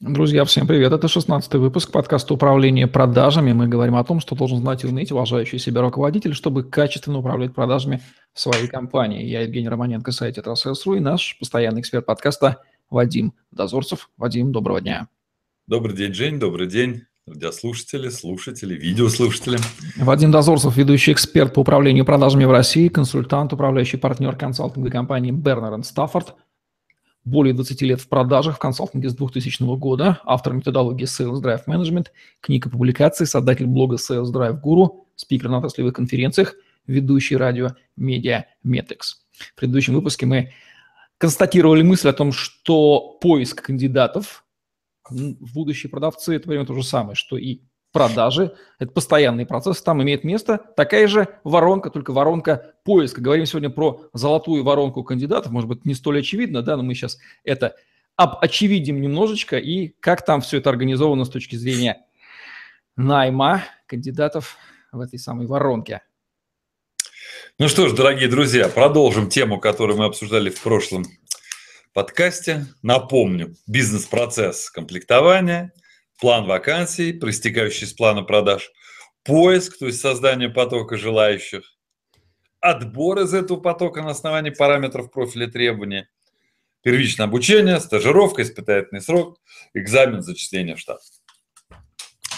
Друзья, всем привет. Это 16 выпуск подкаста «Управление продажами». Мы говорим о том, что должен знать и уметь уважающий себя руководитель, чтобы качественно управлять продажами в своей компании. Я Евгений Романенко, сайт «Трасселс.ру» и наш постоянный эксперт подкаста Вадим Дозорцев. Вадим, доброго дня. Добрый день, Жень, добрый день, радиослушатели, слушатели, видеослушатели. Вадим Дозорцев, ведущий эксперт по управлению продажами в России, консультант, управляющий партнер консалтинговой компании Бернер Стаффорд – более 20 лет в продажах в консалтинге с 2000 года, автор методологии Sales Drive Management, книга и публикации, создатель блога Sales Drive Guru, спикер на отраслевых конференциях, ведущий радио Media Metrics. В предыдущем выпуске мы констатировали мысль о том, что поиск кандидатов в будущие продавцы – это время то же самое, что и продажи. Это постоянный процесс, там имеет место такая же воронка, только воронка поиска. Говорим сегодня про золотую воронку кандидатов, может быть, не столь очевидно, да, но мы сейчас это очевидим немножечко, и как там все это организовано с точки зрения найма кандидатов в этой самой воронке. Ну что ж, дорогие друзья, продолжим тему, которую мы обсуждали в прошлом подкасте. Напомню, бизнес-процесс комплектования – план вакансий, проистекающий из плана продаж, поиск, то есть создание потока желающих, отбор из этого потока на основании параметров профиля требования, первичное обучение, стажировка, испытательный срок, экзамен зачисления в штат.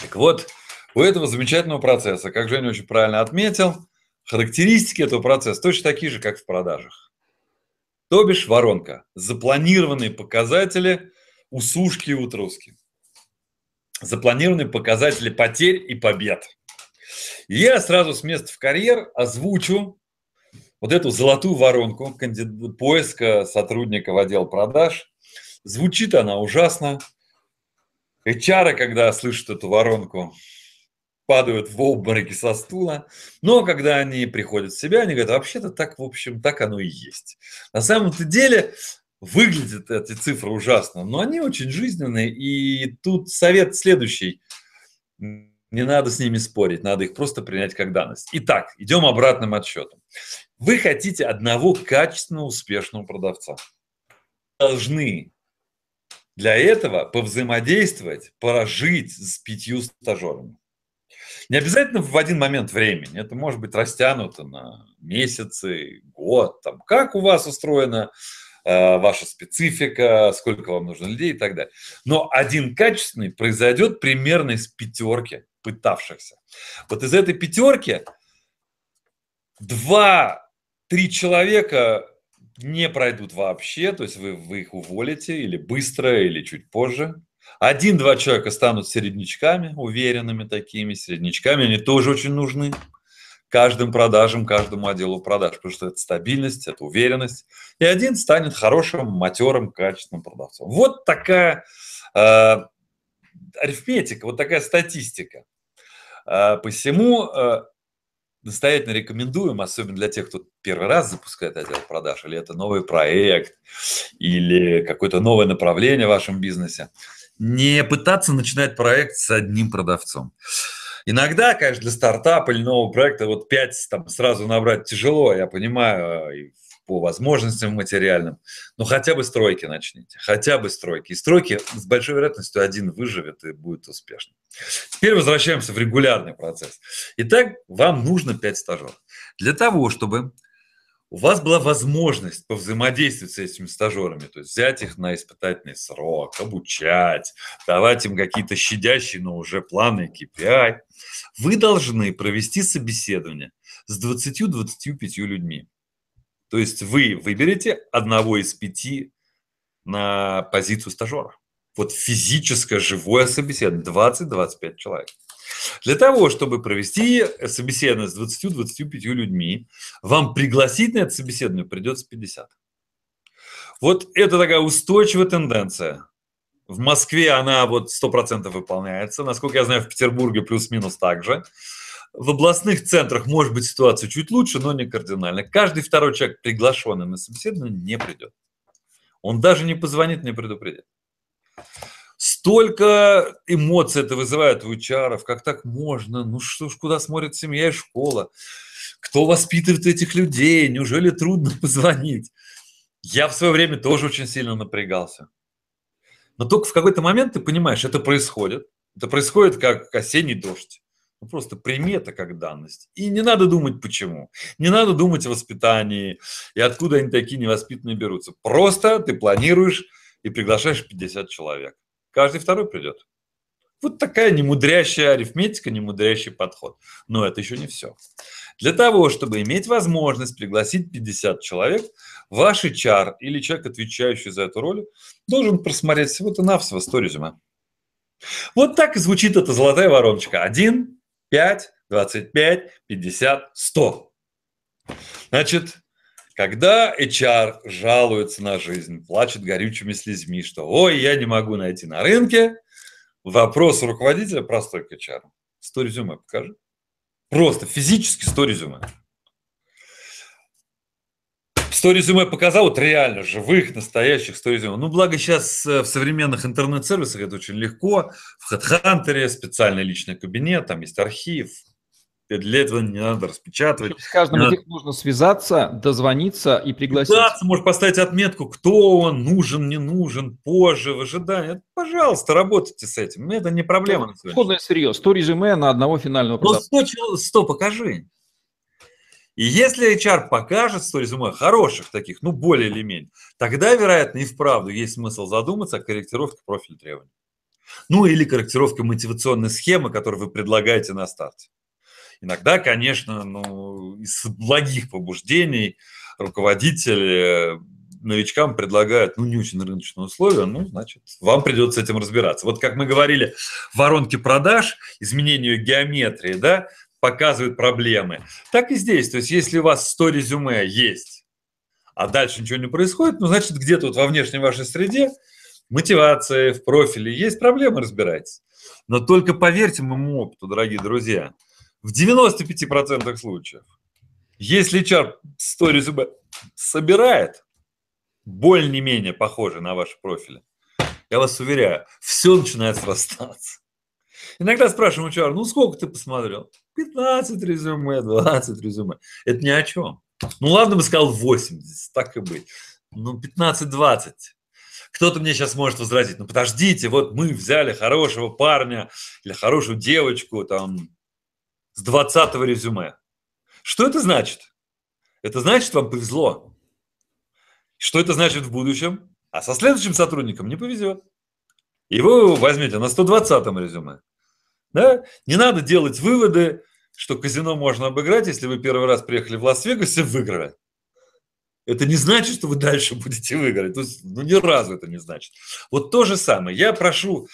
Так вот, у этого замечательного процесса, как Женя очень правильно отметил, характеристики этого процесса точно такие же, как в продажах. То бишь воронка, запланированные показатели усушки и утруски запланированы показатели потерь и побед. И я сразу с места в карьер озвучу вот эту золотую воронку поиска сотрудника в отдел продаж. Звучит она ужасно. HR, когда слышат эту воронку, падают в обмороки со стула. Но когда они приходят в себя, они говорят, вообще-то так, в общем, так оно и есть. На самом-то деле Выглядят эти цифры ужасно, но они очень жизненные. И тут совет следующий. Не надо с ними спорить, надо их просто принять как данность. Итак, идем обратным отсчетом. Вы хотите одного качественного, успешного продавца. Должны для этого повзаимодействовать, прожить с пятью стажерами. Не обязательно в один момент времени. Это может быть растянуто на месяцы, год. Там, как у вас устроена Э, ваша специфика, сколько вам нужно людей и так далее. Но один качественный произойдет примерно из пятерки пытавшихся. Вот из этой пятерки два-три человека не пройдут вообще, то есть вы, вы их уволите или быстро, или чуть позже. Один-два человека станут середнячками, уверенными такими середнячками, они тоже очень нужны каждым продажам, каждому отделу продаж, потому что это стабильность, это уверенность. И один станет хорошим, матерым, качественным продавцом. Вот такая э, арифметика, вот такая статистика. Э, посему э, настоятельно рекомендуем, особенно для тех, кто первый раз запускает отдел продаж, или это новый проект, или какое-то новое направление в вашем бизнесе, не пытаться начинать проект с одним продавцом. Иногда, конечно, для стартапа или нового проекта вот 5 там сразу набрать тяжело, я понимаю, по возможностям материальным. Но хотя бы стройки начните, хотя бы стройки. И стройки с большой вероятностью один выживет и будет успешным. Теперь возвращаемся в регулярный процесс. Итак, вам нужно 5 стажеров. Для того, чтобы у вас была возможность повзаимодействовать с этими стажерами, то есть взять их на испытательный срок, обучать, давать им какие-то щадящие, но уже планы KPI, вы должны провести собеседование с 20-25 людьми. То есть вы выберете одного из пяти на позицию стажера. Вот физическое, живое собеседование, 20-25 человек. Для того, чтобы провести собеседование с 20-25 людьми, вам пригласить на это собеседование придется 50. Вот это такая устойчивая тенденция. В Москве она вот 100% выполняется. Насколько я знаю, в Петербурге плюс-минус так же. В областных центрах может быть ситуация чуть лучше, но не кардинально. Каждый второй человек, приглашенный на собеседование, не придет. Он даже не позвонит, не предупредит. Столько эмоций это вызывает у HR, как так можно? Ну что ж, куда смотрит семья и школа? Кто воспитывает этих людей? Неужели трудно позвонить? Я в свое время тоже очень сильно напрягался. Но только в какой-то момент ты понимаешь, это происходит. Это происходит как осенний дождь. Ну, просто прими это как данность. И не надо думать, почему. Не надо думать о воспитании и откуда они такие невоспитанные берутся. Просто ты планируешь и приглашаешь 50 человек. Каждый второй придет. Вот такая немудрящая арифметика, немудрящий подход. Но это еще не все. Для того, чтобы иметь возможность пригласить 50 человек, ваш HR или человек, отвечающий за эту роль, должен просмотреть всего-то навсего 100 резюме. Вот так и звучит эта золотая вороночка. 1, 5, 25, 50, 100. Значит, когда HR жалуется на жизнь, плачет горючими слезьми, что «Ой, я не могу найти на рынке», вопрос руководителя простой к HR. 100 резюме покажи. Просто физически 100 резюме. 100 резюме показал, вот реально живых, настоящих 100 резюме. Ну, благо сейчас э, в современных интернет-сервисах это очень легко. В HeadHunter специальный личный кабинет, там есть архив, для этого не надо распечатывать. С каждым из них нужно связаться, дозвониться и пригласить. Да, можешь поставить отметку, кто он, нужен, не нужен, позже, в ожидании. Пожалуйста, работайте с этим. Это не проблема. Исходное сырье. 100 резюме на одного финального продавца. Ну, 100, 100 покажи. И если HR покажет 100 резюме хороших таких, ну, более или менее, тогда, вероятно, и вправду есть смысл задуматься о корректировке профиля требований. Ну, или корректировке мотивационной схемы, которую вы предлагаете на старте. Иногда, конечно, ну, из благих побуждений руководители новичкам предлагают, ну, не очень рыночные условия, ну, значит, вам придется с этим разбираться. Вот как мы говорили, воронки продаж, изменению геометрии, да, показывают проблемы. Так и здесь. То есть, если у вас 100 резюме есть, а дальше ничего не происходит, ну, значит, где-то вот во внешней вашей среде мотивация, в профиле есть проблемы, разбирайтесь. Но только поверьте моему опыту, дорогие друзья – в 95% случаев, если HR 100 резюме собирает, более-менее похоже на ваши профили, я вас уверяю, все начинает срастаться. Иногда спрашиваем HR, ну сколько ты посмотрел? 15 резюме, 20 резюме. Это ни о чем. Ну ладно бы сказал 80, так и быть. Ну 15-20. Кто-то мне сейчас может возразить, ну подождите, вот мы взяли хорошего парня или хорошую девочку, там, с 20 резюме. Что это значит? Это значит, вам повезло. Что это значит в будущем? А со следующим сотрудником не повезет. И вы возьмете на 120 резюме. Да? Не надо делать выводы, что казино можно обыграть, если вы первый раз приехали в Лас-Вегас и выиграли. Это не значит, что вы дальше будете выиграть. Ну, ни разу это не значит. Вот то же самое. Я прошу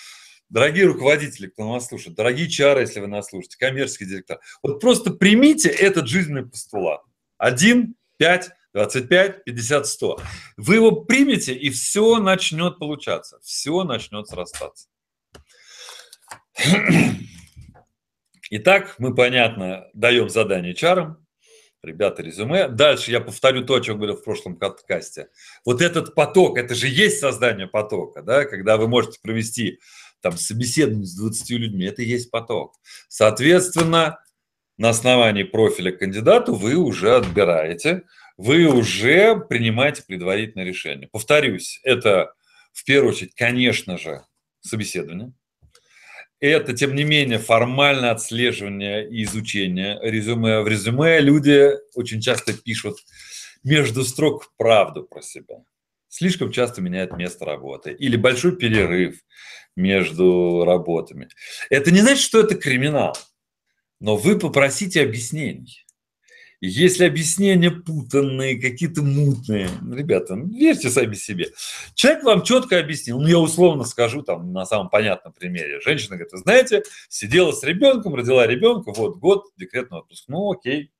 Дорогие руководители, кто нас слушает, дорогие чары, если вы нас слушаете, коммерческие директора, вот просто примите этот жизненный постулат. 1, 5, 25, 50, 100. Вы его примете, и все начнет получаться, все начнет срастаться. Итак, мы, понятно, даем задание чарам, ребята, резюме. Дальше я повторю то, о чем говорил в прошлом подкасте. Вот этот поток, это же есть создание потока, да, когда вы можете провести там собеседование с 20 людьми, это и есть поток. Соответственно, на основании профиля кандидата вы уже отбираете, вы уже принимаете предварительное решение. Повторюсь, это в первую очередь, конечно же, собеседование. Это, тем не менее, формальное отслеживание и изучение резюме. В резюме люди очень часто пишут между строк правду про себя. Слишком часто меняют место работы. Или большой перерыв между работами. Это не значит, что это криминал, но вы попросите объяснений. Если объяснения путанные, какие-то мутные, ну, ребята, ну, верьте сами себе. Человек вам четко объяснил, ну я условно скажу там на самом понятном примере. Женщина говорит, знаете, сидела с ребенком, родила ребенка, вот год декретный отпуск. Ну окей,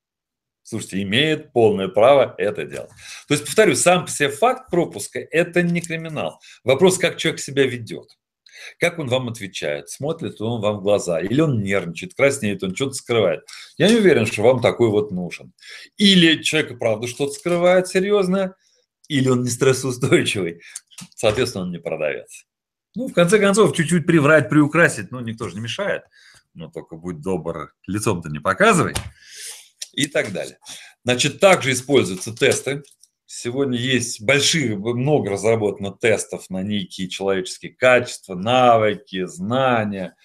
слушайте, имеет полное право это делать. То есть, повторю, сам по себе факт пропуска – это не криминал. Вопрос, как человек себя ведет. Как он вам отвечает? Смотрит он вам в глаза? Или он нервничает, краснеет, он что-то скрывает? Я не уверен, что вам такой вот нужен. Или человек, правда, что-то скрывает серьезное, или он не стрессоустойчивый. Соответственно, он не продавец. Ну, в конце концов, чуть-чуть приврать, приукрасить, ну, никто же не мешает. Но только будь добр, лицом-то не показывай. И так далее. Значит, также используются тесты Сегодня есть большие, много разработано тестов на некие человеческие качества, навыки, знания.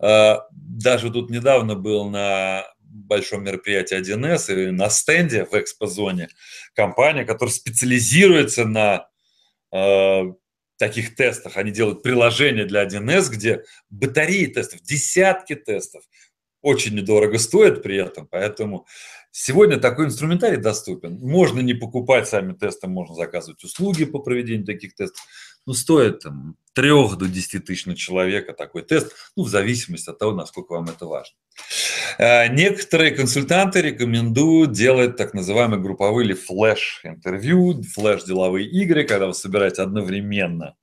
А, даже тут недавно был на большом мероприятии 1С и на стенде в экспозоне компания, которая специализируется на э, таких тестах. Они делают приложение для 1С, где батареи тестов, десятки тестов. Очень недорого стоит при этом, поэтому сегодня такой инструментарий доступен. Можно не покупать сами тесты, можно заказывать услуги по проведению таких тестов ну, стоит там, 3 до 10 тысяч на человека такой тест, ну, в зависимости от того, насколько вам это важно. Э, некоторые консультанты рекомендуют делать так называемые групповые или флеш-интервью, флеш-деловые игры, когда вы собираете одновременно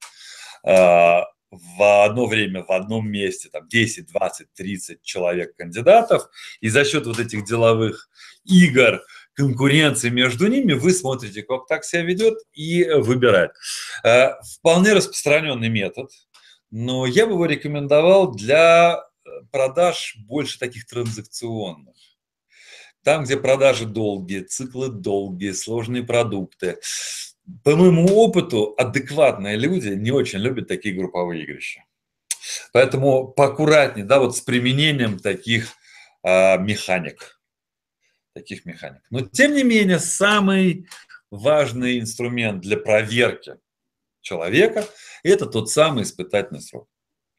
э, в одно время в одном месте там 10, 20, 30 человек кандидатов, и за счет вот этих деловых игр конкуренции между ними, вы смотрите, как так себя ведет и выбираете. Э, вполне распространенный метод, но я бы его рекомендовал для э, продаж больше таких транзакционных. Там, где продажи долгие, циклы долгие, сложные продукты. По моему опыту, адекватные люди не очень любят такие групповые игрища. Поэтому поаккуратнее, да, вот с применением таких а, механик таких механик. Но тем не менее, самый важный инструмент для проверки человека – это тот самый испытательный срок.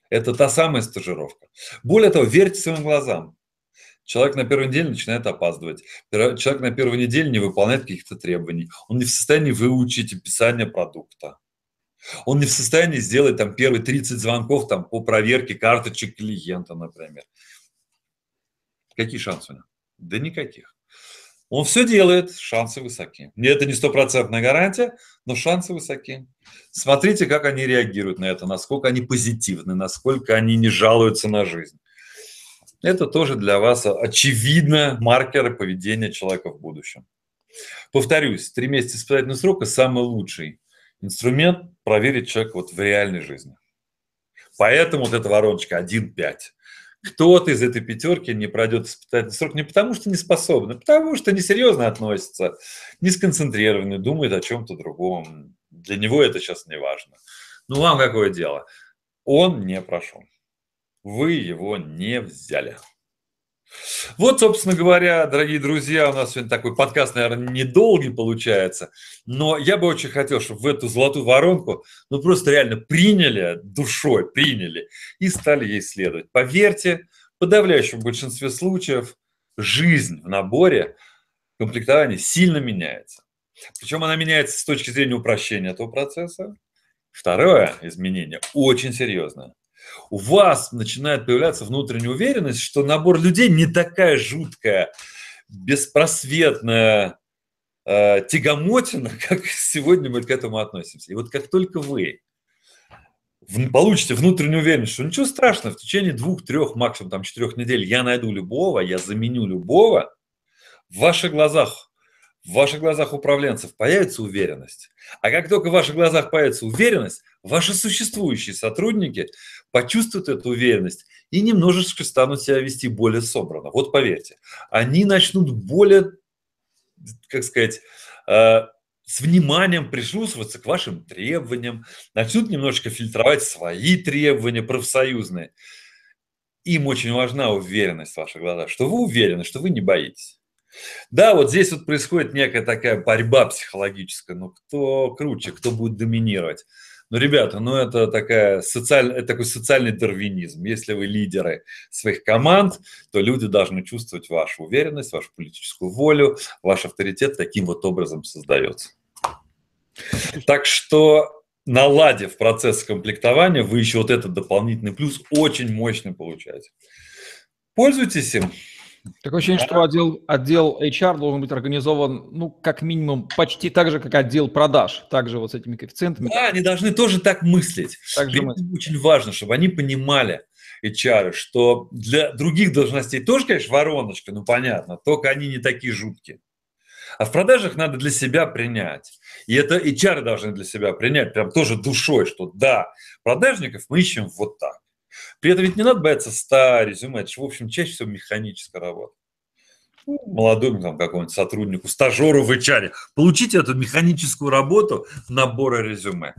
Это та самая стажировка. Более того, верьте своим глазам. Человек на первой неделе начинает опаздывать. Человек на первой неделе не выполняет каких-то требований. Он не в состоянии выучить описание продукта. Он не в состоянии сделать там первые 30 звонков там, по проверке карточек клиента, например. Какие шансы у него? Да никаких. Он все делает, шансы высоки. Мне это не стопроцентная гарантия, но шансы высоки. Смотрите, как они реагируют на это, насколько они позитивны, насколько они не жалуются на жизнь. Это тоже для вас очевидно маркеры поведения человека в будущем. Повторюсь, три месяца испытательного срока – самый лучший инструмент проверить человека вот в реальной жизни. Поэтому вот эта вороночка 1.5 кто-то из этой пятерки не пройдет испытательный срок не потому, что не способен, а потому что несерьезно относится, не сконцентрированный, думает о чем-то другом. Для него это сейчас не важно. Ну, вам какое дело? Он не прошел. Вы его не взяли. Вот, собственно говоря, дорогие друзья, у нас сегодня такой подкаст, наверное, недолгий получается, но я бы очень хотел, чтобы в эту золотую воронку, ну, просто реально приняли душой, приняли и стали ей следовать. Поверьте, в подавляющем большинстве случаев жизнь в наборе комплектования сильно меняется. Причем она меняется с точки зрения упрощения этого процесса. Второе изменение очень серьезное у вас начинает появляться внутренняя уверенность, что набор людей не такая жуткая, беспросветная э, тягомотина, как сегодня мы к этому относимся. И вот как только вы получите внутреннюю уверенность, что ничего страшного, в течение двух, трех, максимум там четырех недель я найду любого, я заменю любого, в ваших глазах в ваших глазах управленцев появится уверенность. А как только в ваших глазах появится уверенность, ваши существующие сотрудники почувствуют эту уверенность и немножечко станут себя вести более собранно. Вот поверьте, они начнут более, как сказать, э, с вниманием прислушиваться к вашим требованиям, начнут немножечко фильтровать свои требования профсоюзные. Им очень важна уверенность в ваших глазах, что вы уверены, что вы не боитесь. Да, вот здесь вот происходит некая такая борьба психологическая, ну кто круче, кто будет доминировать. Ну, ребята, ну это, такая социаль... это такой социальный дарвинизм. Если вы лидеры своих команд, то люди должны чувствовать вашу уверенность, вашу политическую волю, ваш авторитет таким вот образом создается. Так что, наладив процесс комплектования, вы еще вот этот дополнительный плюс очень мощный получаете. Пользуйтесь им. Такое ощущение, что отдел, отдел HR должен быть организован, ну, как минимум, почти так же, как отдел продаж, также вот с этими коэффициентами. Да, они должны тоже так мыслить. Так же мыслить. Очень важно, чтобы они понимали, HR, что для других должностей тоже, конечно, вороночка, ну, понятно, только они не такие жуткие. А в продажах надо для себя принять. И это HR должны для себя принять, прям тоже душой, что да, продажников мы ищем вот так. При этом ведь не надо бояться 100 резюме, это же, в общем, чаще всего механическая работа. ну, молодому там, какому-нибудь сотруднику, стажеру в HR. Получите эту механическую работу набора резюме.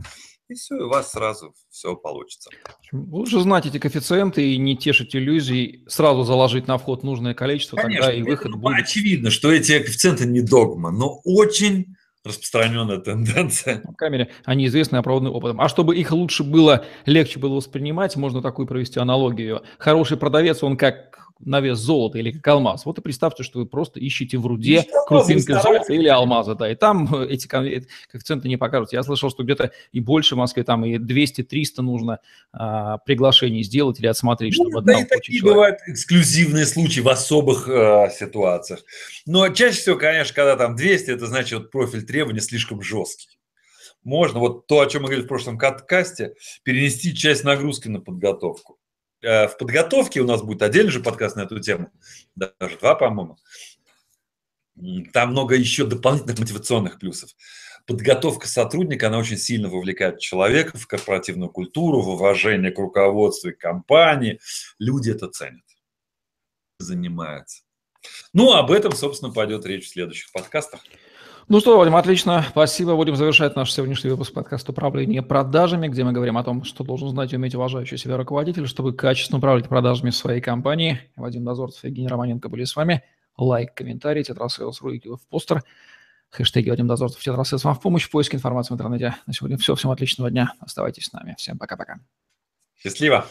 И все, и у вас сразу все получится. Лучше знать эти коэффициенты и не тешить иллюзий, сразу заложить на вход нужное количество, Конечно, тогда и выход ну, будет. Очевидно, что эти коэффициенты не догма, но очень распространенная тенденция. На камере они известны опробованным опытом. А чтобы их лучше было, легче было воспринимать, можно такую провести аналогию. Хороший продавец, он как на вес золота или как алмаз. Вот и представьте, что вы просто ищете в руде крупинки золота или алмаза, да, и там э, эти коэффициенты не покажут. Я слышал, что где-то и больше в Москве, там и 200-300 нужно а, приглашений сделать или отсмотреть, ну, чтобы да и такие человек. бывают эксклюзивные случаи в особых э, ситуациях. Но чаще всего, конечно, когда там 200, это значит вот профиль требований слишком жесткий можно вот то, о чем мы говорили в прошлом касте, перенести часть нагрузки на подготовку. Э, в подготовке у нас будет отдельный же подкаст на эту тему, даже два, по-моему. Там много еще дополнительных мотивационных плюсов. Подготовка сотрудника, она очень сильно вовлекает человека в корпоративную культуру, в уважение к руководству и компании. Люди это ценят, занимаются. Ну, об этом, собственно, пойдет речь в следующих подкастах. Ну что, Вадим, отлично. Спасибо. Будем завершать наш сегодняшний выпуск подкаста «Управление продажами», где мы говорим о том, что должен знать и уметь уважающий себя руководитель, чтобы качественно управлять продажами своей компании. Вадим Дозорцев и Евгений Романенко были с вами. Лайк, комментарий, TetraSales, руки в постер. Хэштеги Вадим Дозорцев, TetraSales вам в помощь в поиске информации в интернете. На сегодня все. Всем отличного дня. Оставайтесь с нами. Всем пока-пока. Счастливо.